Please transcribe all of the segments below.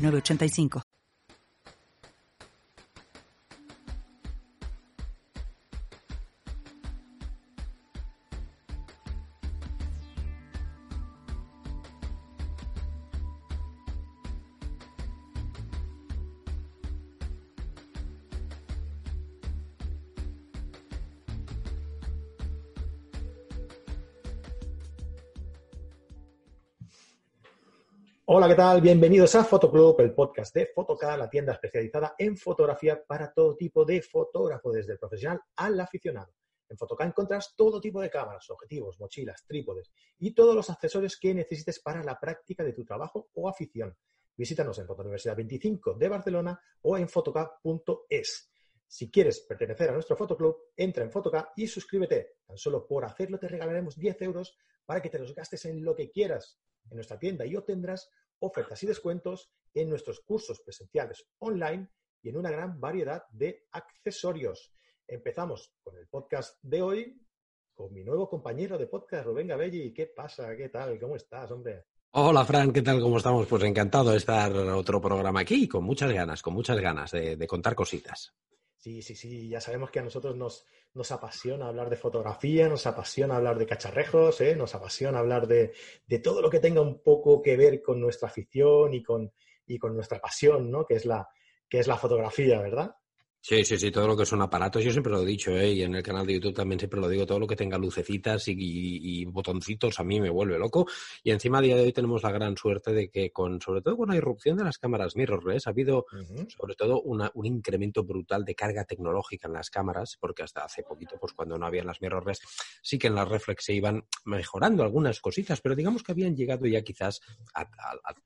985. Hola, ¿qué tal? Bienvenidos a Fotoclub, el podcast de Fotoca, la tienda especializada en fotografía para todo tipo de fotógrafo, desde el profesional al aficionado. En Fotoca encontrarás todo tipo de cámaras, objetivos, mochilas, trípodes y todos los accesorios que necesites para la práctica de tu trabajo o afición. Visítanos en Fotouniversidad 25 de Barcelona o en fotoca.es. Si quieres pertenecer a nuestro fotoclub, entra en Fotoca y suscríbete. Tan solo por hacerlo te regalaremos 10 euros para que te los gastes en lo que quieras en nuestra tienda y obtendrás ofertas y descuentos en nuestros cursos presenciales online y en una gran variedad de accesorios. Empezamos con el podcast de hoy con mi nuevo compañero de podcast, Rubén Gabelli. ¿Qué pasa? ¿Qué tal? ¿Cómo estás, hombre? Hola, Fran, ¿qué tal? ¿Cómo estamos? Pues encantado de estar en otro programa aquí, con muchas ganas, con muchas ganas de contar cositas. Sí, sí, sí, ya sabemos que a nosotros nos, nos apasiona hablar de fotografía, nos apasiona hablar de cacharrejos, ¿eh? nos apasiona hablar de, de, todo lo que tenga un poco que ver con nuestra afición y con, y con nuestra pasión, ¿no? que, es la, que es la fotografía, ¿verdad? Sí, sí, sí, todo lo que son aparatos, yo siempre lo he dicho, ¿eh? y en el canal de YouTube también siempre lo digo, todo lo que tenga lucecitas y, botoncitos a mí me vuelve loco. Y encima a día de hoy tenemos la gran suerte de que con, sobre todo con la irrupción de las cámaras mirrorless, ha habido sobre todo un incremento brutal de carga tecnológica en las cámaras, porque hasta hace poquito, pues cuando no habían las mirrorless, sí que en las reflex se iban mejorando algunas cositas, pero digamos que habían llegado ya quizás al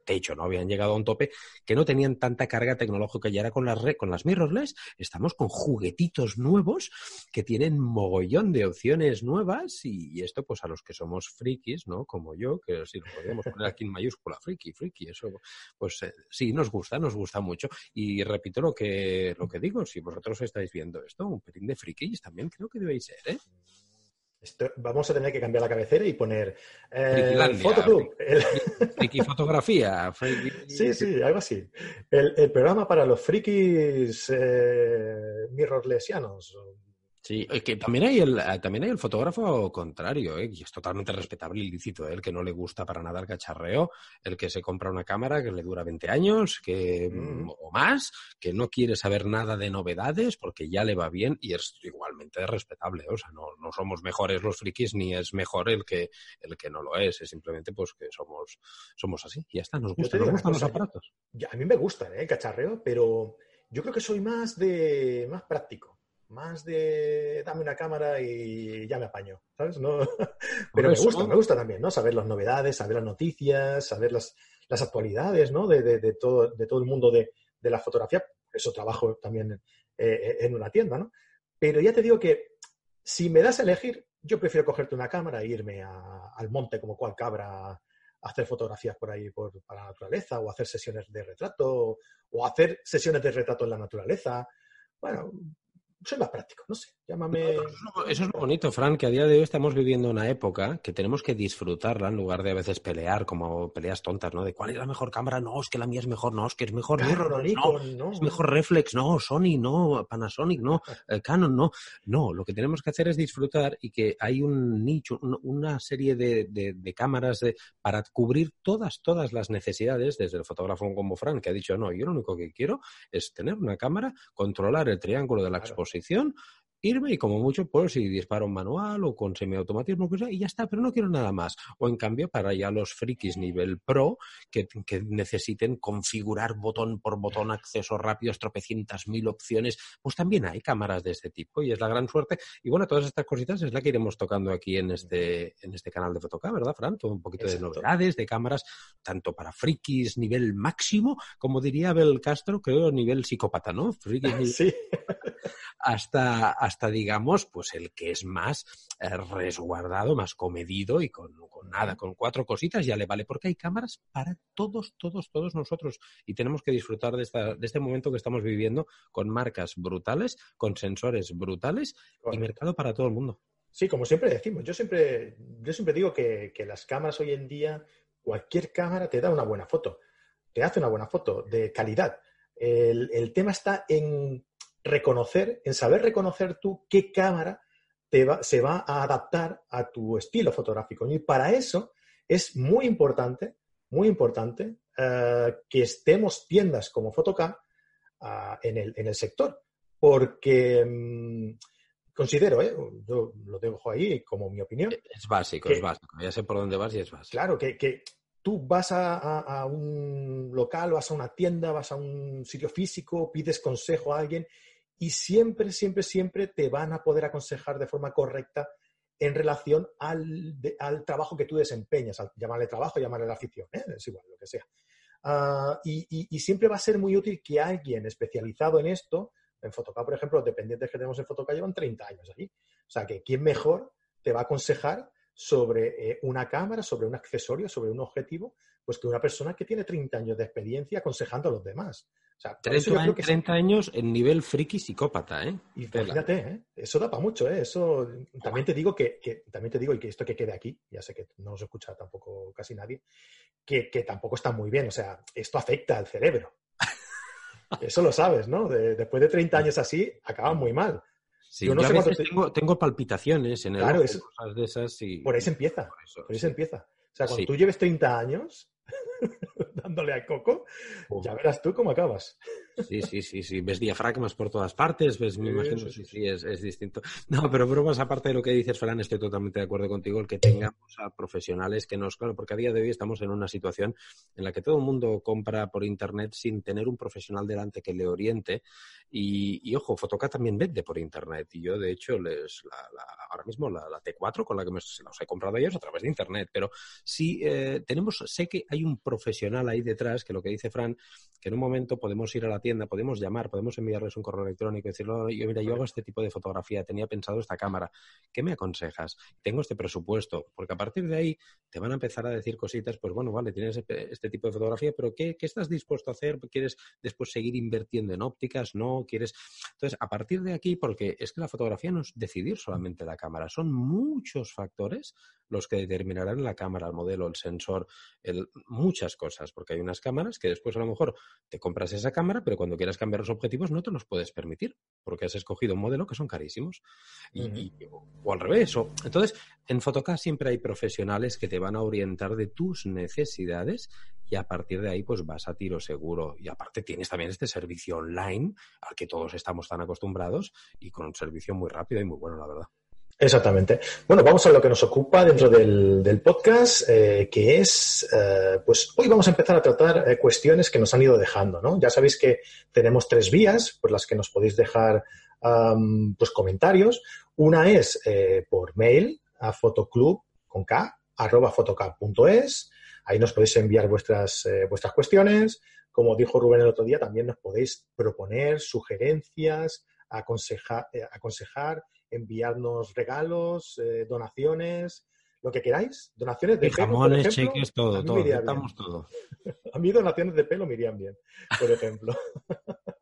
techo, ¿no? Habían llegado a un tope que no tenían tanta carga tecnológica y ahora con las, con las mirrorless estamos con juguetitos nuevos que tienen mogollón de opciones nuevas y, esto pues a los que somos frikis, ¿no? Como yo, que si lo podemos poner aquí en mayúscula, friki, friki, eso pues eh, sí, nos gusta, nos gusta mucho. Y repito lo que, lo que digo, si vosotros estáis viendo esto, un pelín de frikis también creo que debéis ser, ¿eh? Vamos a tener que cambiar la cabecera y poner eh, Fotoclub. Friki fotografía. Sí, sí, algo así. El, programa para los frikis eh, mirrorlesianos. Sí, que también hay el, eh, también hay el fotógrafo contrario, ¿eh? y es totalmente respetable y lícito, ¿eh? el que no le gusta para nada el cacharreo, el que se compra una cámara que le dura 20 años que, mm. o más, que no quiere saber nada de novedades porque ya le va bien y es igualmente respetable. O sea, no, no somos mejores los frikis ni es mejor el que, el que no lo es, es simplemente pues que somos, somos así y ya está, nos, gusta, nos gustan los aparatos. Ya, a mí me gusta ¿eh? el cacharreo, pero yo creo que soy más de más práctico más de dame una cámara y ya me apaño, ¿sabes? No, pero me gusta, me gusta también, ¿no? Saber las novedades, saber las noticias, saber las, las actualidades, ¿no? De, de, todo, de todo el mundo de, de la fotografía. Eso trabajo también eh, en una tienda, ¿no? Pero ya te digo que si me das a elegir, yo prefiero cogerte una cámara e irme al monte como cual cabra a hacer fotografías por ahí por, para la naturaleza o hacer sesiones de retrato o hacer sesiones de retrato en la naturaleza. Bueno, soy más práctico, no sé, llámame... Eso es, lo, bonito, Fran, que a día de hoy estamos viviendo una época que tenemos que disfrutarla en lugar de a veces pelear como peleas tontas, ¿no? De cuál es la mejor cámara, no, es que la mía es mejor, no, es que es mejor no, es mejor Reflex, no, Sony, no, Panasonic, no, eh, Canon, no. No, lo que tenemos que hacer es disfrutar y que hay un nicho, una serie de, de, cámaras de, para cubrir todas, todas las necesidades, desde el fotógrafo como Fran, que ha dicho, no, yo lo único que quiero es tener una cámara, controlar el triángulo de la exposición irme y como mucho, pues si disparo manual o con semiautomatismo, y ya está, pero no quiero nada más. O en cambio, para ya los frikis nivel pro, que, que necesiten configurar botón por botón, accesos rápidos, tropecientas mil opciones, pues también hay cámaras de este tipo y es la gran suerte. Y bueno, todas estas cositas es la que iremos tocando aquí en este, en este canal de Fotoca, ¿verdad, Fran? Todo un poquito de novedades, de cámaras, tanto para frikis nivel máximo, como diría Abel Castro, creo, nivel psicópata, ¿no? Frikis sí. Hasta, hasta, digamos, pues el que es más eh, resguardado, más comedido y con, con, nada, con cuatro cositas ya le vale, porque hay cámaras para todos, todos, todos nosotros y tenemos que disfrutar de, esta, de este momento que estamos viviendo con marcas brutales, con sensores brutales y mercado para todo el mundo. Sí, como siempre decimos, yo siempre, yo siempre digo que, que las cámaras hoy en día, cualquier cámara te da una buena foto, te hace una buena foto de calidad. El, el tema está en reconocer, en saber reconocer tú qué cámara te va, se va a adaptar a tu estilo fotográfico. Y para eso es muy importante, muy importante uh, que estemos tiendas como Photocam uh, en, el, en, el, sector. Porque um, considero, ¿eh? yo lo dejo ahí como mi opinión. Es básico, que, es básico. Ya sé por dónde vas y es básico. Claro, que, que tú vas a, a, a, un local, vas a una tienda, vas a un sitio físico, pides consejo a alguien y siempre, siempre, siempre te van a poder aconsejar de forma correcta en relación al, al trabajo que tú desempeñas, al, llamarle trabajo, llamarle la afición, ¿eh? es igual, lo que sea. Uh, y, y, siempre va a ser muy útil que alguien especializado en esto, en Photocá, por ejemplo, los dependientes que tenemos en Photocá llevan 30 años allí. O sea, que quién mejor te va a aconsejar sobre eh, una cámara, sobre un accesorio, sobre un objetivo, pues que una persona que tiene 30 años de experiencia aconsejando a los demás. O sea, 30, años, que 30 años en nivel friki psicópata, ¿eh? Y fíjate, ¿eh? eso da para mucho, ¿eh? Eso también te digo que, que, también te digo, y que esto que quede aquí, ya sé que no nos escucha tampoco casi nadie, que, que tampoco está muy bien. O sea, esto afecta al cerebro. Eso lo sabes, ¿no? De, después de 30 años así, acaban muy mal. Sí, yo, no yo sé a veces te... tengo, tengo, palpitaciones en el claro, ojo, cosas de esas y... Por ahí se empieza. Por, eso, por ahí sí. se empieza. O sea, cuando sí. tú lleves 30 años dándole al coco, ya verás tú cómo acabas. Sí, sí, sí, sí. Ves diafragmas por todas partes, ves, me imagino, sí, sí, sí es, es, distinto. No, pero bromas aparte de lo que dices, Fran, estoy totalmente de acuerdo contigo, el que tengamos a profesionales que nos, claro, porque a día de hoy estamos en una situación en la que todo el mundo compra por internet sin tener un profesional delante que le oriente. Y, y ojo, Fotoca también vende por internet. Y yo, de hecho, les, la, la, ahora mismo la, la, T4 con la que me, los he comprado ellos a través de internet. Pero sí eh, tenemos, sé que hay un profesional ahí detrás que lo que dice Fran, que en un momento podemos ir a la tienda, podemos llamar, podemos enviarles un correo electrónico y decirle, yo, mira, yo hago este tipo de fotografía, tenía pensado esta cámara, ¿qué me aconsejas? Tengo este presupuesto, porque a partir de ahí te van a empezar a decir cositas, pues bueno, vale, tienes este tipo de fotografía, pero ¿qué, qué estás dispuesto a hacer? ¿Quieres después seguir invirtiendo en ópticas? ¿No? ¿Quieres? Entonces, a partir de aquí, porque es que la fotografía no es decidir solamente la cámara, son muchos factores los que determinarán la cámara, el modelo, el sensor, el, muchas cosas, porque hay unas cámaras que después a lo mejor te compras esa cámara, pero cuando quieras cambiar los objetivos no te los puedes permitir, porque has escogido un modelo que son carísimos. Y, uh -huh. y, o al revés. O, entonces, en Photocast siempre hay profesionales que te van a orientar de tus necesidades y a partir de ahí pues vas a tiro seguro. Y aparte tienes también este servicio online al que todos estamos tan acostumbrados y con un servicio muy rápido y muy bueno, la verdad. Exactamente. Bueno, vamos a lo que nos ocupa dentro del, podcast, eh, que es, eh, pues hoy vamos a empezar a tratar eh, cuestiones que nos han ido dejando, ¿no? Ya sabéis que tenemos tres vías por las que nos podéis dejar pues comentarios. Una es por mail a fotoclub con K, arroba fotoclub.es. Ahí nos podéis enviar vuestras, vuestras cuestiones. Como dijo Rubén el otro día, también nos podéis proponer sugerencias, aconsejar enviarnos regalos, eh, donaciones, lo que queráis. Donaciones de y pelo, jamones, ejemplo, cheques, todo, todo. Estamos todo. a mí donaciones de pelo me irían bien, por ejemplo.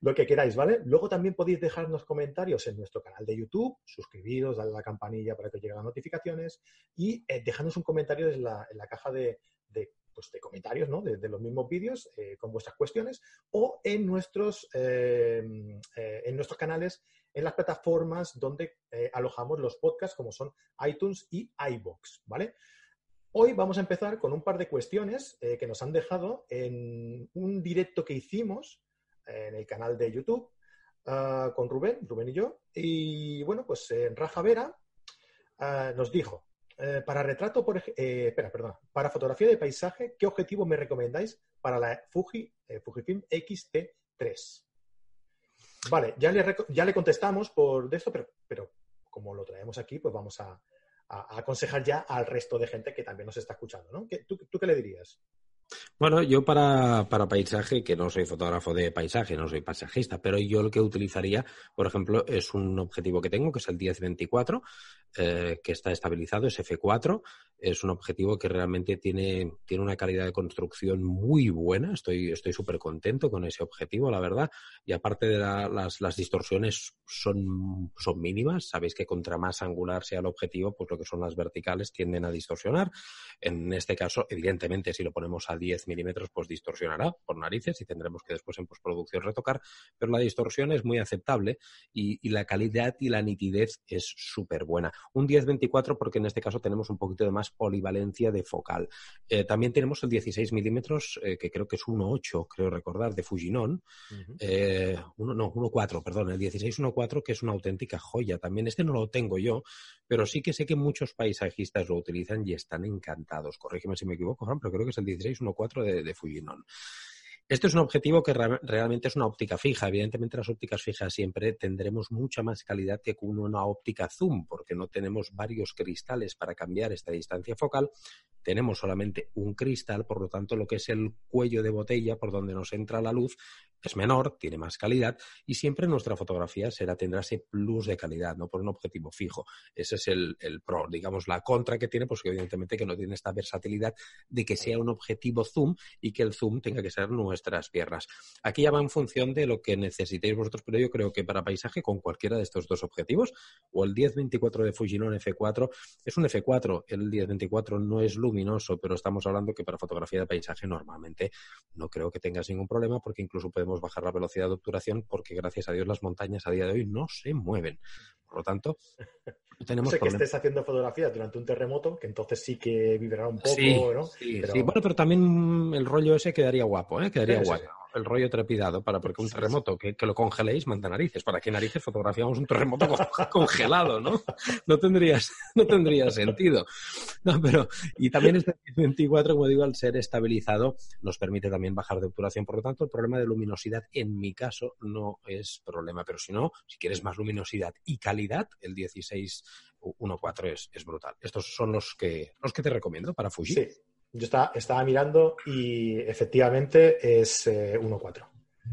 lo que queráis, ¿vale? Luego también podéis dejarnos comentarios en nuestro canal de YouTube, suscribiros, darle a la campanilla para que os lleguen las notificaciones y eh, dejadnos un comentario en la, en la caja de, de pues, de comentarios ¿no? de, de, los mismos vídeos eh, con vuestras cuestiones o en nuestros, eh, en nuestros canales, en las plataformas donde eh, alojamos los podcasts como son iTunes y iBox, ¿vale? Hoy vamos a empezar con un par de cuestiones eh, que nos han dejado en un directo que hicimos en el canal de YouTube ah, con Rubén, Rubén y yo. Y bueno, pues en Rafa Vera ah, nos dijo, eh, para retrato, por eh, espera, perdón, para fotografía de paisaje, ¿qué objetivo me recomendáis para la Fuji, eh, Fujifilm X-T3? Vale, ya le, ya le contestamos por esto, pero, pero como lo traemos aquí, pues vamos a, aconsejar ya al resto de gente que también nos está escuchando, ¿no? ¿Tú, ¿Tú, qué le dirías? Bueno, yo para, para, paisaje, que no soy fotógrafo de paisaje, no soy paisajista, pero yo lo que utilizaría, por ejemplo, es un objetivo que tengo, que es el 1024, eh, que está estabilizado, es F4. Es un objetivo que realmente tiene, tiene una calidad de construcción muy buena. Estoy súper contento con ese objetivo, la verdad. Y aparte de las, las distorsiones son, son mínimas. Sabéis que contra más angular sea el objetivo, pues lo que son las verticales tienden a distorsionar. En este caso, evidentemente, si lo ponemos a 10 milímetros, pues distorsionará por narices y tendremos que después en postproducción retocar, pero la distorsión es muy aceptable y, la calidad y la nitidez es súper buena. Un 10-24 porque en este caso tenemos un poquito de más polivalencia de focal. Eh, también tenemos el 16 milímetros, eh, que creo que es 1.8, creo recordar, de Fujinon. Eh, uno, no, 1.4, perdón, el 16-1.4 que es una auténtica joya. También este no lo tengo yo, pero sí que sé que muchos paisajistas lo utilizan y están encantados. Corrígeme si me equivoco, Juan, pero creo que es el 16-1.4 de, de Fujinon. Este es un objetivo que realmente es una óptica fija. Evidentemente, las ópticas fijas siempre tendremos mucha más calidad que con una óptica zoom, porque no tenemos varios cristales para cambiar esta distancia focal. Tenemos solamente un cristal, por lo tanto, lo que es el cuello de botella por donde nos entra la luz es menor, tiene más calidad y siempre nuestra fotografía será, tendrá ese plus de calidad, no por un objetivo fijo. Ese es el, pro, digamos, la contra que tiene, pues que evidentemente que no tiene esta versatilidad de que sea un objetivo zoom y que el zoom tenga que ser nuestras piernas. Aquí ya va en función de lo que necesitéis vosotros, pero yo creo que para paisaje con cualquiera de estos dos objetivos, o el 1024 de Fujinon F4, es un F4, el 1024 no es luminoso, pero estamos hablando que para fotografía de paisaje normalmente no creo que tengas ningún problema porque incluso podemos bajar la velocidad de obturación porque gracias a Dios las montañas a día de hoy no se mueven. Por lo tanto, tenemos no sé que estés haciendo fotografías durante un terremoto, que entonces sí que vibrará un poco, sí, ¿no? Sí, pero... bueno, pero también el rollo ese quedaría guapo, ¿eh? Quedaría el rollo trepidado, para porque un terremoto que, lo congeléis manda narices. ¿Para qué narices fotografiamos un terremoto congelado, no? No tendría, no tendría sentido. No, pero, y también este 24, como digo, al ser estabilizado, nos permite también bajar de obturación. Por lo tanto, el problema de luminosidad, en mi caso, no es problema. Pero si no, si quieres más luminosidad y calidad, el 16 1.4 es, es brutal. Estos son los que, los que te recomiendo para Fuji. Sí. Yo estaba, estaba mirando y efectivamente es 1.4. Eh,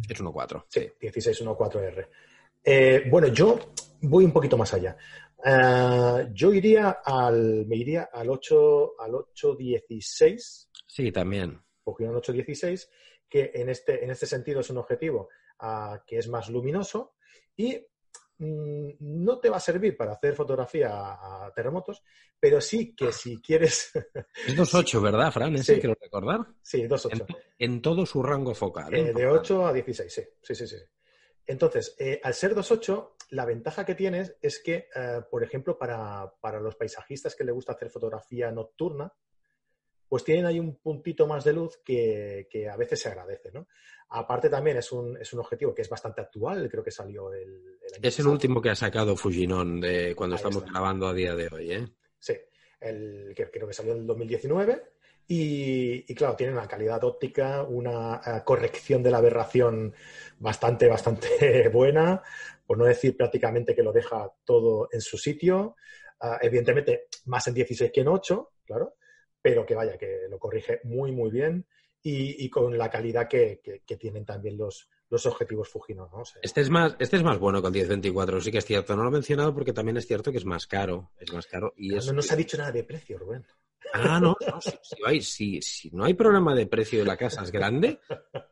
es 1.4. Sí, 16.1.4R. Eh, bueno, yo voy un poquito más allá. Eh, yo iría al, me iría al 8, al 8.16. Sí, también. Cogí un 8.16, que en este, en este sentido es un objetivo uh, que es más luminoso y Mm, no te va a servir para hacer fotografía a terremotos, pero sí que si quieres... Es 2.8, ¿verdad, Fran? ¿Ese sí. quiero recordar? Sí, 2.8. En, en, todo su rango focal. ¿eh? Eh, de 8 a 16, sí. Sí, sí, sí. Entonces, eh, al ser 2.8, la ventaja que tienes es que, eh, por ejemplo, para, para los paisajistas que les gusta hacer fotografía nocturna, pues tienen ahí un puntito más de luz que, que a veces se agradece, ¿no? Aparte también es un, es un objetivo que es bastante actual, creo que salió el, el año Es el último que ha sacado Fujinon de cuando ahí estamos está. grabando a día de hoy, ¿eh? Sí, el, que creo que salió en el 2019 y, y, claro, tiene una calidad óptica, una uh, corrección de la aberración bastante, bastante buena, por no decir prácticamente que lo deja todo en su sitio. Uh, evidentemente, más en 16 que en 8, claro, pero que vaya, que lo corrige muy, muy bien y, y con la calidad que, que, que, tienen también los, los objetivos Fujino. ¿no? O sea, este, es más, este es más bueno con 1024, sí que es cierto. No lo he mencionado porque también es cierto que es más caro. Es más caro. Y no, es, no nos ha dicho nada de precio, Rubén. Ah, no, no si, si, hay, si, si, no hay problema de precio de la casa es grande,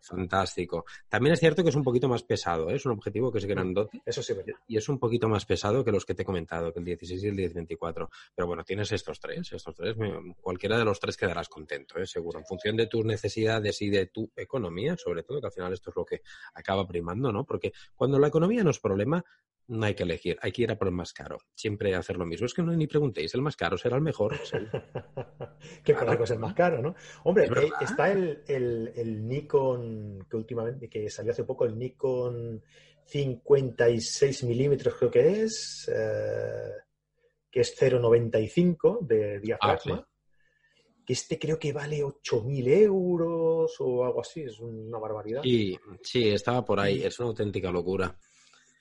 fantástico. También es cierto que es un poquito más pesado, ¿eh? es un objetivo que es grandote. Eso sí, verdad. Y es un poquito más pesado que los que te he comentado, que el 16 y el 1024. Pero bueno, tienes estos tres, estos tres, cualquiera de los tres quedarás contento, ¿eh? seguro, en función de tus necesidades y de tu economía, sobre todo, que al final esto es lo que acaba primando, ¿no? Porque cuando la economía no es problema, no hay que elegir, hay que ir a por el más caro. Siempre hacer lo mismo. Es que no ni preguntéis, el más caro será el mejor. que por algo es el más caro, ¿no? Hombre, eh, está el, Nikon que últimamente, que salió hace poco, el Nikon 56 milímetros creo que es, eh, que es 0,95 de diafragma. Ah, que este creo que vale 8.000 euros o algo así, es una barbaridad. Sí, sí, estaba por ahí, es una auténtica locura.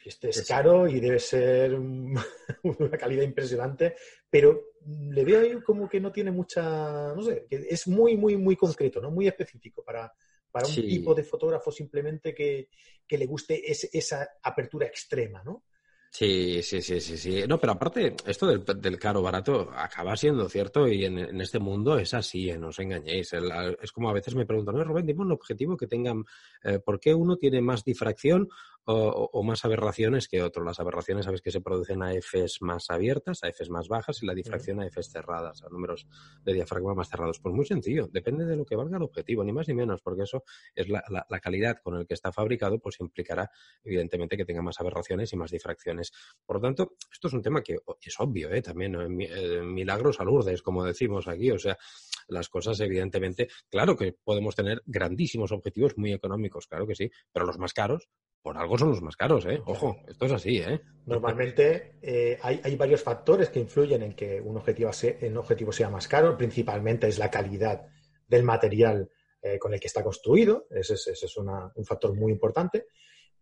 Este es caro y debe ser una calidad impresionante, pero le veo ahí como que no tiene mucha, no sé, que es muy, muy, muy concreto, ¿no? Muy específico para, para un tipo de fotógrafo simplemente que, le guste esa apertura extrema, ¿no? Sí, sí, sí, sí, sí. No, pero aparte, esto del, caro barato acaba siendo cierto y en, este mundo es así, eh, no os engañéis. es como a veces me preguntan, no, Rubén, dime un objetivo que tengan, eh, ¿por qué uno tiene más difracción o, más aberraciones que otro? Las aberraciones, sabes que se producen a Fs más abiertas, a Fs más bajas y la difracción a Fs cerradas, a números de diafragma más cerrados. Pues muy sencillo, depende de lo que valga el objetivo, ni más ni menos, porque eso es la, la calidad con el que está fabricado, pues implicará evidentemente que tenga más aberraciones y más difracciones por lo tanto, esto es un tema que es obvio, ¿eh? también eh, milagros a Lourdes, como decimos aquí. O sea, las cosas, evidentemente, claro que podemos tener grandísimos objetivos muy económicos, claro que sí, pero los más caros, por algo son los más caros, ¿eh? Ojo, esto es así, ¿eh? Normalmente eh, hay, varios factores que influyen en que un objetivo, sea, un objetivo sea más caro. Principalmente es la calidad del material con el que está construido. Ese es, un factor muy importante.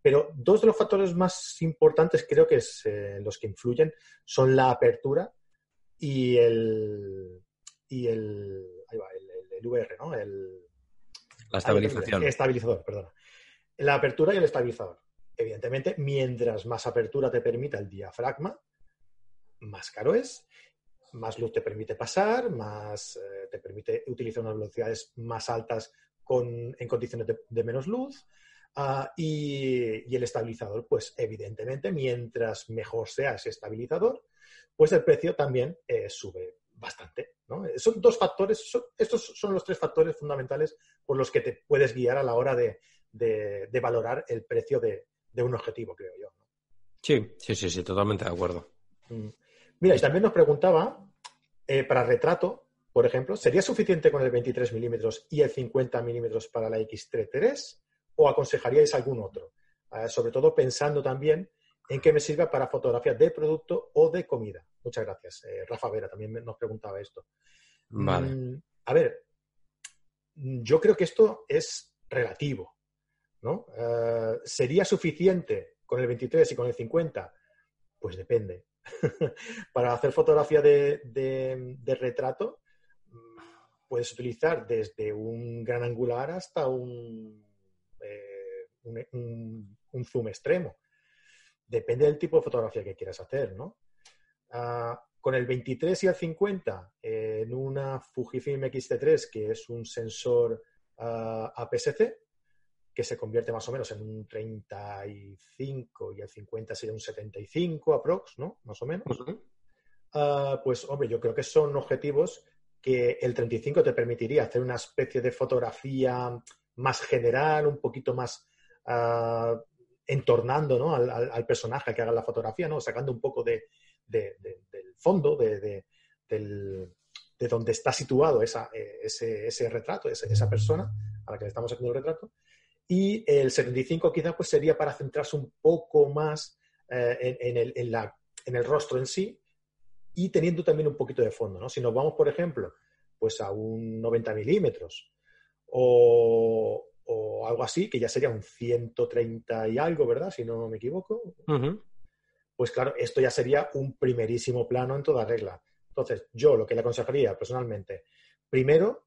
Pero dos de los factores más importantes creo que es eh, los que influyen son la apertura y el y el ahí va, el, VR, ¿no? El, la estabilización. El estabilizador, perdona. La apertura y el estabilizador. Evidentemente, mientras más apertura te permita el diafragma, más caro es, más luz te permite pasar, más eh, te permite utilizar unas velocidades más altas con, en condiciones de menos luz, Ah, y, el estabilizador, pues evidentemente, mientras mejor sea ese estabilizador, pues el precio también eh, sube bastante. ¿no? Son dos factores, estos son los tres factores fundamentales por los que te puedes guiar a la hora de, valorar el precio de, un objetivo, creo yo. Sí, sí, sí, sí, totalmente de acuerdo. Mm. Mira, y también nos preguntaba, eh, para retrato, por ejemplo, ¿sería suficiente con el 23 milímetros y el 50 milímetros para la X-T3? o aconsejaríais algún otro? Eh, sobre todo pensando también en qué me sirva para fotografía de producto o de comida. Muchas gracias. Eh, Rafa Vera también nos preguntaba esto. Vale. Mm, a ver, yo creo que esto es relativo. ¿no? Eh, ¿Sería suficiente con el 23 y con el 50? Pues depende. para hacer fotografía de, retrato, mm, puedes utilizar desde un gran angular hasta un un, zoom extremo. Depende del tipo de fotografía que quieras hacer, ¿no? Ah, con el 23 y el 50 en una Fujifilm X-T3, que es un sensor uh, APS-C, que se convierte más o menos en un 35 y el 50 sería un 75 aprox, ¿no? Más o menos. Ah, pues, hombre, yo creo que son objetivos que el 35 te permitiría hacer una especie de fotografía más general, un poquito más uh, entornando al, personaje que haga la fotografía, ¿no? sacando un poco de, del fondo, de, donde está situado esa, ese, retrato, esa, persona a la que le estamos haciendo el retrato. Y el 75 quizás pues, sería para centrarse un poco más eh, en, el, en, el, rostro en sí y teniendo también un poquito de fondo. ¿no? Si nos vamos, por ejemplo, pues a un 90 milímetros o, o algo así, que ya sería un 130 y algo, ¿verdad? Si no me equivoco. Pues claro, esto ya sería un primerísimo plano en toda regla. Entonces, yo lo que le aconsejaría personalmente, primero,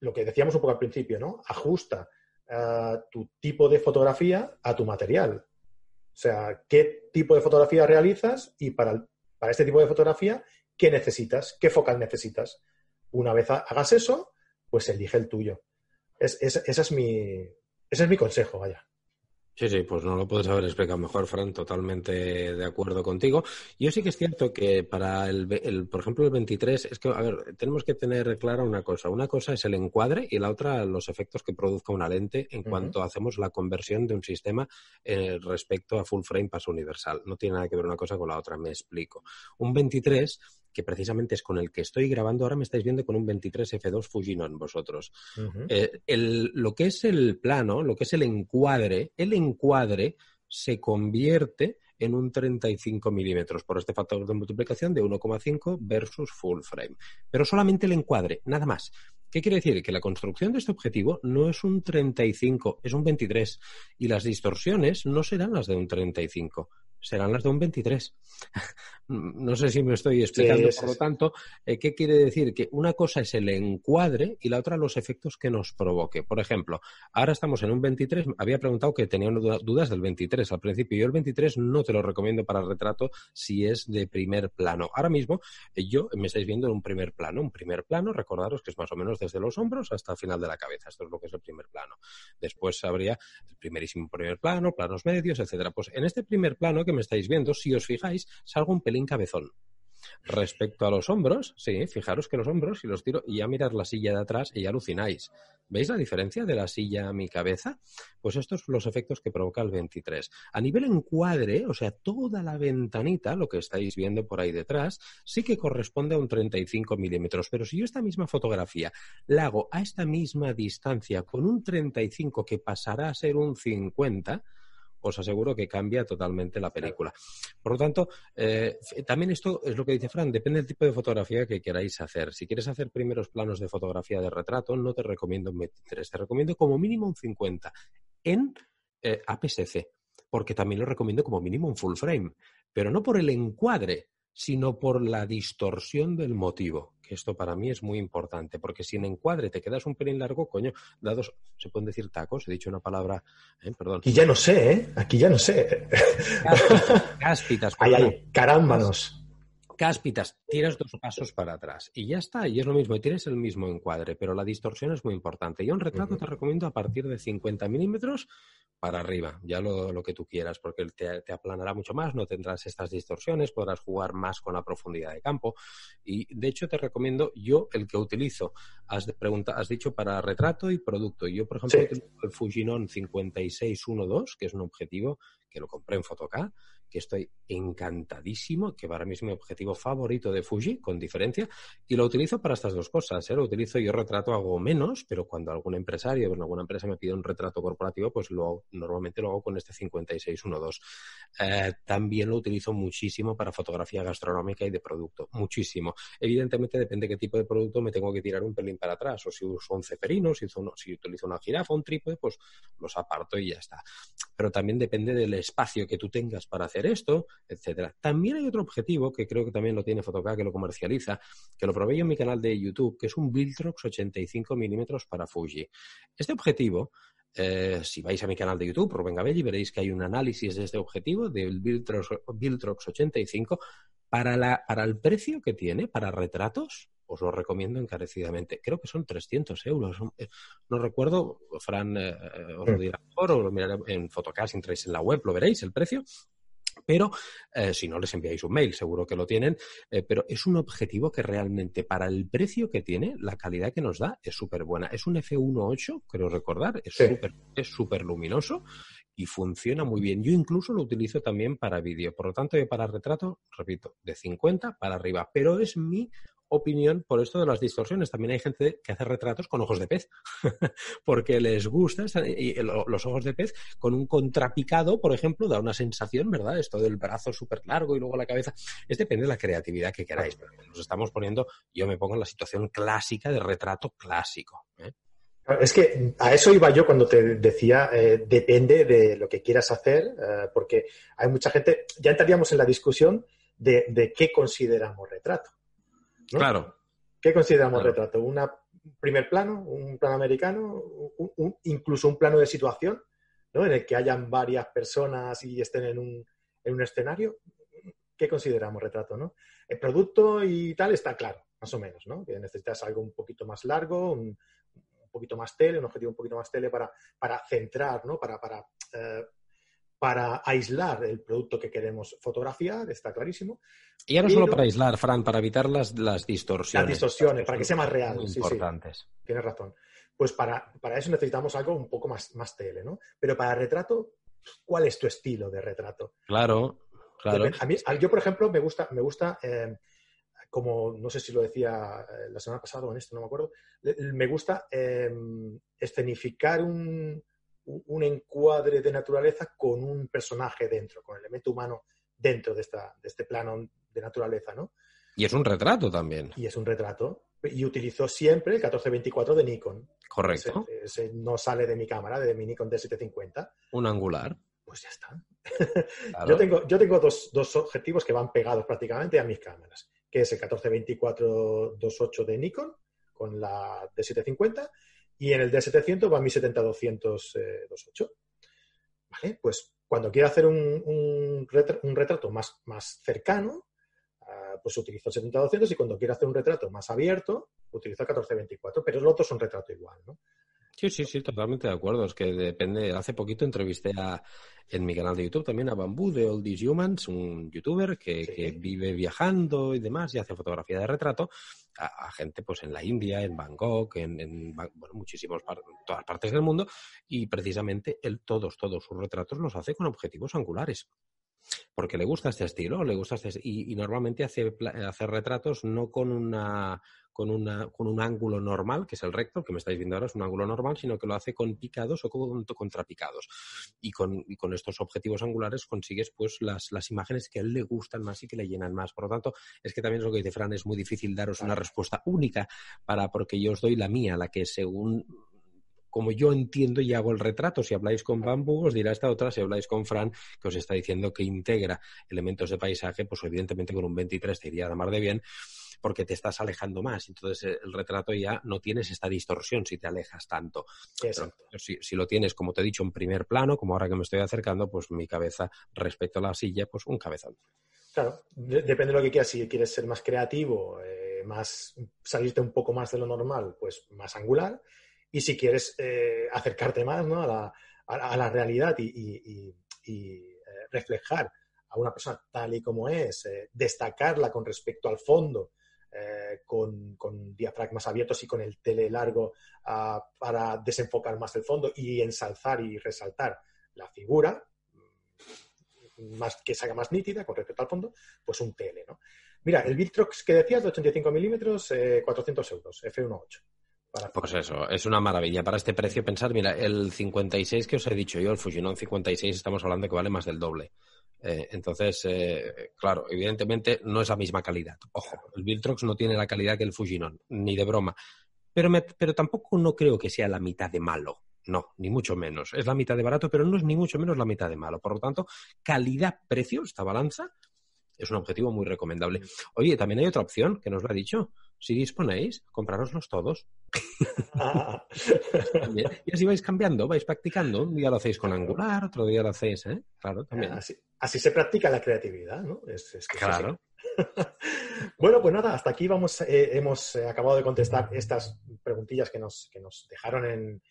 lo que decíamos un poco al principio, ¿no? Ajusta eh, tu tipo de fotografía a tu material. O sea, qué tipo de fotografía realizas y para, para este tipo de fotografía, ¿qué necesitas? ¿Qué focal necesitas? Una vez hagas eso, pues elige el tuyo. Es, ese, es mi, ese es mi consejo, vaya. Sí, sí, pues no lo puedes haber explicado mejor, Fran, totalmente de acuerdo contigo. Yo sí que es cierto que para el, el, por ejemplo, el 23, es que, a ver, tenemos que tener clara una cosa. Una cosa es el encuadre y la otra los efectos que produzca una lente en cuanto hacemos la conversión de un sistema eh, respecto a full frame paso universal. No tiene nada que ver una cosa con la otra, me explico. Un 23 que precisamente es con el que estoy grabando, ahora me estáis viendo con un 23 F2 Fujinon vosotros. Eh, lo que es el plano, lo que es el encuadre, el encuadre se convierte en un 35 milímetros por este factor de multiplicación de 1,5 versus full frame. Pero solamente el encuadre, nada más. ¿Qué quiere decir? Que la construcción de este objetivo no es un 35, es un 23. Y las distorsiones no serán las de un 35, serán las de un 23. no sé si me estoy explicando, por lo tanto, eh, ¿qué quiere decir? Que una cosa es el encuadre y la otra los efectos que nos provoque. Por ejemplo, ahora estamos en un 23, había preguntado que tenía dudas del 23 al principio. Yo el 23 no te lo recomiendo para retrato si es de primer plano. Ahora mismo eh, yo me estáis viendo en un primer plano. Un primer plano, recordaros que es más o menos desde los hombros hasta el final de la cabeza. Esto es lo que es el primer plano. Después habría el primerísimo primer plano, planos medios, etcétera. Pues en este primer plano que me estáis viendo, si os fijáis, salgo un pelín cabezón. Respecto a los hombros, sí, fijaros que los hombros, si los tiro y ya mirar la silla de atrás y ya alucináis. ¿Veis la diferencia de la silla a mi cabeza? Pues estos son los efectos que provoca el 23. A nivel encuadre, o sea, toda la ventanita, lo que estáis viendo por ahí detrás, sí que corresponde a un 35 milímetros. Pero si yo esta misma fotografía la hago a esta misma distancia con un 35 que pasará a ser un 50, os aseguro que cambia totalmente la película. Por lo tanto, eh, también esto es lo que dice Fran, depende del tipo de fotografía que queráis hacer. Si quieres hacer primeros planos de fotografía de retrato, no te recomiendo un 23, te recomiendo como mínimo un 50 en eh, APS-C, porque también lo recomiendo como mínimo un full frame, pero no por el encuadre, sino por la distorsión del motivo esto para mí es muy importante, porque si en encuadre te quedas un pelín largo, coño, dados, se pueden decir tacos, he dicho una palabra, ¿eh? perdón. Y ya no sé, ¿eh? Aquí ya no sé. Cáspitas. ay, ay, carámbanos cáspitas, tiras dos pasos para atrás y ya está, y es lo mismo, y tienes el mismo encuadre, pero la distorsión es muy importante. Yo un retrato te recomiendo a partir de 50 milímetros para arriba, ya lo, que tú quieras, porque te, te, aplanará mucho más, no tendrás estas distorsiones, podrás jugar más con la profundidad de campo. Y de hecho te recomiendo yo el que utilizo. Has, de has dicho para retrato y producto. Yo, por ejemplo, utilizo el Fujinon 5612, que es un objetivo que lo compré en Fotoca que estoy encantadísimo, que para mí es mi objetivo favorito de Fuji, con diferencia, y lo utilizo para estas dos cosas. ¿eh? Lo utilizo, yo retrato hago menos, pero cuando algún empresario, o alguna empresa me pide un retrato corporativo, pues lo, normalmente lo hago con este 5612. Eh, también lo utilizo muchísimo para fotografía gastronómica y de producto, muchísimo. Evidentemente depende de qué tipo de producto me tengo que tirar un pelín para atrás, o si uso un ceperino, si, si utilizo una jirafa, un trípode, pues los aparto y ya está. Pero también depende del espacio que tú tengas para hacer esto, etcétera. También hay otro objetivo que creo que también lo tiene Fotoca, que lo comercializa, que lo probé yo en mi canal de YouTube, que es un Viltrox 85 milímetros para Fuji. Este objetivo eh, si vais a mi canal de YouTube, Rubén Gabelli, veréis que hay un análisis de este objetivo del Viltrox, 85 para, la, para el precio que tiene para retratos. Os lo recomiendo encarecidamente. Creo que son 300 euros. Eh, no recuerdo, Fran eh, os lo dirá mejor, o lo miraré en Fotocast, entráis en la web, lo veréis el precio. Pero eh, si no les enviáis un mail, seguro que lo tienen. Eh, pero es un objetivo que realmente para el precio que tiene, la calidad que nos da es súper buena. Es un F1.8, creo recordar, es súper luminoso y funciona muy bien. Yo incluso lo utilizo también para vídeo. Por lo tanto, para retrato, repito, de 50 para arriba. Pero es mi opinión por esto de las distorsiones. También hay gente que hace retratos con ojos de pez, porque les gusta y los ojos de pez con un contrapicado, por ejemplo, da una sensación, ¿verdad? Esto del brazo súper largo y luego la cabeza. Es depende de la creatividad que queráis. nos estamos poniendo, yo me pongo en la situación clásica de retrato clásico. ¿eh? Es que a eso iba yo cuando te decía, eh, depende de lo que quieras hacer, eh, porque hay mucha gente, ya entraríamos en la discusión de qué consideramos retrato. Claro. ¿Qué consideramos retrato? ¿Un primer plano? ¿Un plano americano? ¿Incluso un plano de situación? ¿no? En el que hayan varias personas y estén en un, en un escenario. ¿Qué consideramos retrato? ¿no? El producto y tal está claro, más o menos, ¿no? Que necesitas algo un poquito más largo, un, poquito más tele, un objetivo un poquito más tele para, para centrar, ¿no? Para, para eh, para aislar el producto que queremos fotografiar, está clarísimo. Y ya no solo para aislar, Fran, para evitar las, distorsiones. Las distorsiones, para que sea más real. importantes. Sí, tienes razón. Pues para, para, eso necesitamos algo un poco más, más tele, ¿no? Pero para retrato, ¿cuál es tu estilo de retrato? Claro, claro. A mí, yo, por ejemplo, me gusta, me gusta eh, como no sé si lo decía eh, la semana pasada o en esto, no me acuerdo, me gusta eh, escenificar un, un, encuadre de naturaleza con un personaje dentro, con el elemento humano dentro de, esta, de este plano de naturaleza, ¿no? Y es un retrato también. Y es un retrato. Y utilizo siempre el 1424 de Nikon. Correcto. Ese, no sale de mi cámara, de mi Nikon D750. Un angular. Pues ya está. yo tengo, yo tengo dos, dos, objetivos que van pegados prácticamente a mis cámaras, que es el 1424-28 de Nikon con la D750 y en el D700 va mi 70-200-28. ¿Vale? Pues cuando quiero hacer un, un, retrato, más, más cercano, uh, pues utilizo el 70-200 y cuando quiero hacer un retrato más abierto, utilizo el 14-24, pero los otros son retrato igual, ¿no? Sí, sí, sí, totalmente de acuerdo. Es que depende. Hace poquito entrevisté a, en mi canal de YouTube también a Bambú de All These Humans, un youtuber que, vive viajando y demás y hace fotografía de retrato a, gente pues en la India, en Bangkok, en, en bueno, muchísimas todas partes del mundo y precisamente él todos, todos sus retratos los hace con objetivos angulares porque le gusta este estilo, le gusta este, y, y normalmente hace, hace retratos no con una con, una, con un ángulo normal, que es el recto, que me estáis viendo ahora es un ángulo normal, sino que lo hace con picados o con contrapicados. Y con, y con estos objetivos angulares consigues pues las, las imágenes que a él le gustan más y que le llenan más. Por lo tanto, es que también es lo que dice Fran, es muy difícil daros una respuesta única para, porque yo os doy la mía, la que según como yo entiendo y hago el retrato. Si habláis con Bambú, os dirá esta otra. Si habláis con Fran, que os está diciendo que integra elementos de paisaje, pues evidentemente con un 23 te iría a mar de bien porque te estás alejando más. Entonces eh, el retrato ya no tienes esta distorsión si te alejas tanto. si, si, lo tienes, como te he dicho, en primer plano, como ahora que me estoy acercando, pues mi cabeza respecto a la silla, pues un cabezón. Claro, depende de lo que quieras. Si quieres ser más creativo, eh, más salirte un poco más de lo normal, pues más angular. Y si quieres eh, acercarte más ¿no? a, la, a, la, realidad y, y, reflejar a una persona tal y como es, destacarla con respecto al fondo eh, con, diafragmas abiertos y con el tele largo ah, para desenfocar más el fondo y ensalzar y resaltar la figura, mm, más, que se más nítida con respecto al fondo, pues un tele. ¿no? Mira, el Victrox que decías de 85 milímetros, 400 eh, euros, F1.8. Pues eso, es una maravilla. Para este precio, pensar, mira, el 56 que os he dicho yo, el Fujinon 56, estamos hablando que vale más del doble. Eh, entonces, eh, claro, evidentemente no es la misma calidad. Ojo, el Viltrox no tiene la calidad que el Fujinon, ni de broma. Pero, pero tampoco no creo que sea la mitad de malo. No, ni mucho menos. Es la mitad de barato, pero no es ni mucho menos la mitad de malo. Por lo tanto, calidad-precio, esta balanza, es un objetivo muy recomendable. Oye, también hay otra opción que nos lo ha dicho. Si disponéis, comprároslos todos. y así vais cambiando, vais practicando. Un día lo hacéis con angular, otro día lo hacéis, ¿eh? Claro, también. Así, se practica la creatividad, ¿no? claro. bueno, pues nada, hasta aquí vamos, eh, hemos eh, acabado de contestar estas preguntillas que nos, que nos dejaron en,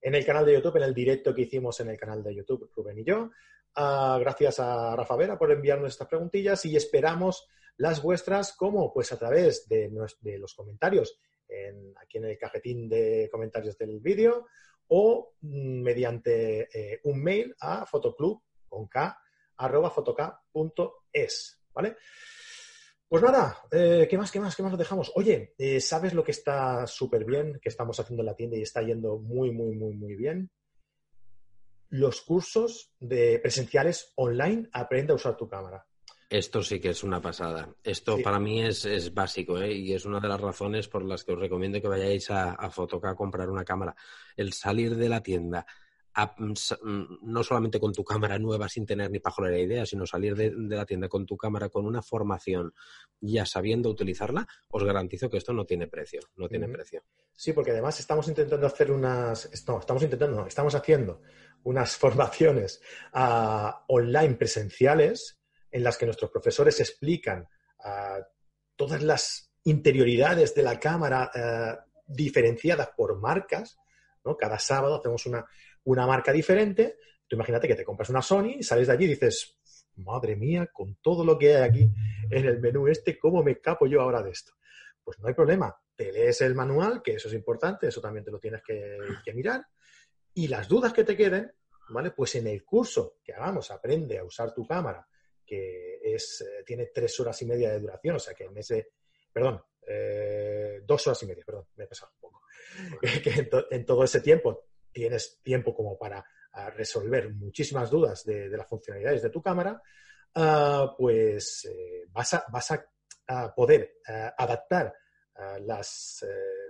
en el canal de YouTube, en el directo que hicimos en el canal de YouTube, Rubén y yo. Ah, gracias a Rafa Vera por enviarnos estas preguntillas y esperamos las vuestras, como pues a través de, los comentarios aquí en el cajetín de comentarios del vídeo o mm, mediante eh, un mail a fotoclub con k arroba ¿vale? Pues nada, eh, ¿qué más, qué más, qué más lo dejamos? Oye, eh, ¿sabes lo que está súper bien, que estamos haciendo en la tienda y está yendo muy, muy, muy, muy bien? Los cursos de presenciales online, aprende a usar tu cámara. Esto sí que es una pasada. Esto para mí es, básico ¿eh? y es una de las razones por las que os recomiendo que vayáis a, a a comprar una cámara. El salir de la tienda, mm, mm, no solamente con tu cámara nueva sin tener ni pajolera idea, sino salir de, la tienda con tu cámara con una formación ya sabiendo utilizarla, os garantizo que esto no tiene precio. No tiene precio. Sí, porque además estamos intentando hacer unas. No, estamos intentando, no, estamos haciendo unas formaciones ah, online presenciales en las que nuestros profesores explican ah, todas las interioridades de la cámara ah, diferenciadas por marcas. ¿no? Cada sábado hacemos una, una marca diferente Tú imagínate que te compras una Sony, sales de allí y dices, madre mía, con todo lo que hay aquí en el menú este, ¿cómo me capo yo ahora de esto? Pues no hay problema, te lees el manual, que eso es importante, eso también te lo tienes que, mirar, y las dudas que te queden, ¿vale? Pues en el curso que hagamos, aprende a usar tu cámara, que es, eh, tiene tres horas y media de duración, o sea que en ese, perdón, eh, dos horas y media, perdón, me he pasado un poco, que en, todo ese tiempo tienes tiempo como para resolver muchísimas dudas de, las funcionalidades de tu cámara, ah, pues eh, vas, a, vas a, poder adaptar las,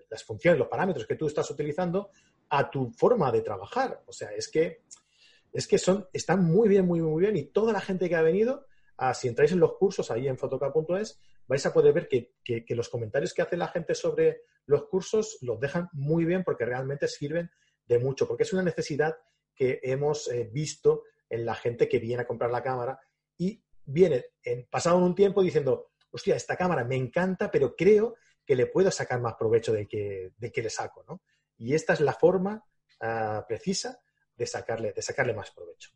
las funciones, los parámetros que tú estás utilizando a tu forma de trabajar. O sea, es que, es que son, están muy bien, muy, muy bien y toda la gente que ha venido, ah, si entráis en los cursos ahí en fotoca.es, vais a poder ver que, los comentarios que hace la gente sobre los cursos los dejan muy bien porque realmente sirven de mucho, porque es una necesidad que hemos eh, visto en la gente que viene a comprar la cámara y viene en, pasado un tiempo diciendo, hostia, esta cámara me encanta, pero creo que le puedo sacar más provecho de que, de que le saco, ¿no? Y esta es la forma ah, precisa de sacarle, de sacarle más provecho.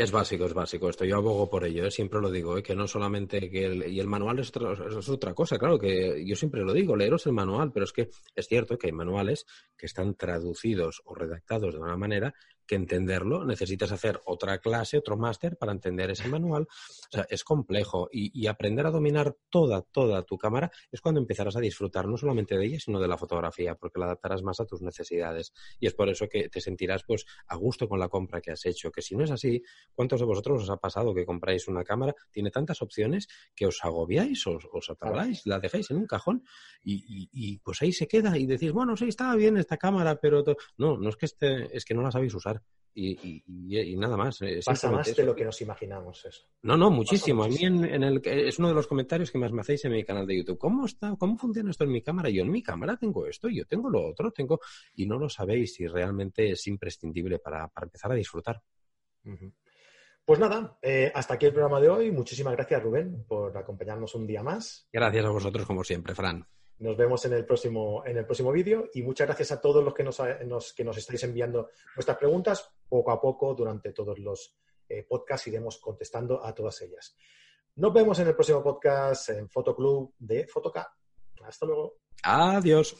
Es básico, es básico esto. Yo abogo por ello, ¿eh? siempre lo digo, ¿eh? que no solamente que el, y el manual es otra, es otra, cosa, claro, que yo siempre lo digo, leeros el manual, pero es que es cierto que hay manuales que están traducidos o redactados de una manera que entenderlo, necesitas hacer otra clase, otro máster para entender ese manual. O sea, es complejo y, aprender a dominar toda, toda tu cámara es cuando empezarás a disfrutar no solamente de ella, sino de la fotografía, porque la adaptarás más a tus necesidades. Y es por eso que te sentirás pues a gusto con la compra que has hecho. Que si no es así, ¿cuántos de vosotros os ha pasado que compráis una cámara? Tiene tantas opciones que os agobiáis, os, os la dejáis en un cajón y, pues ahí se queda y decís, bueno, sí, estaba bien esta cámara, pero no, no es que esté, es que no la sabéis usar. Y, nada más. Pasa más de lo que nos imaginamos eso. No, no, muchísimo. A mí en, el, es uno de los comentarios que más me hacéis en mi canal de YouTube. ¿Cómo está? ¿Cómo funciona esto en mi cámara? Yo en mi cámara tengo esto, yo tengo lo otro, tengo y no lo sabéis y realmente es imprescindible para, empezar a disfrutar. Pues nada, eh, hasta aquí el programa de hoy. Muchísimas gracias, Rubén, por acompañarnos un día más. Gracias a vosotros, como siempre, Fran. Nos vemos en el próximo, en el próximo vídeo y muchas gracias a todos los que nos, que nos estáis enviando vuestras preguntas. Poco a poco, durante todos los eh, podcasts, iremos contestando a todas ellas. Nos vemos en el próximo podcast en Fotoclub de Fotoca. Hasta luego. Adiós.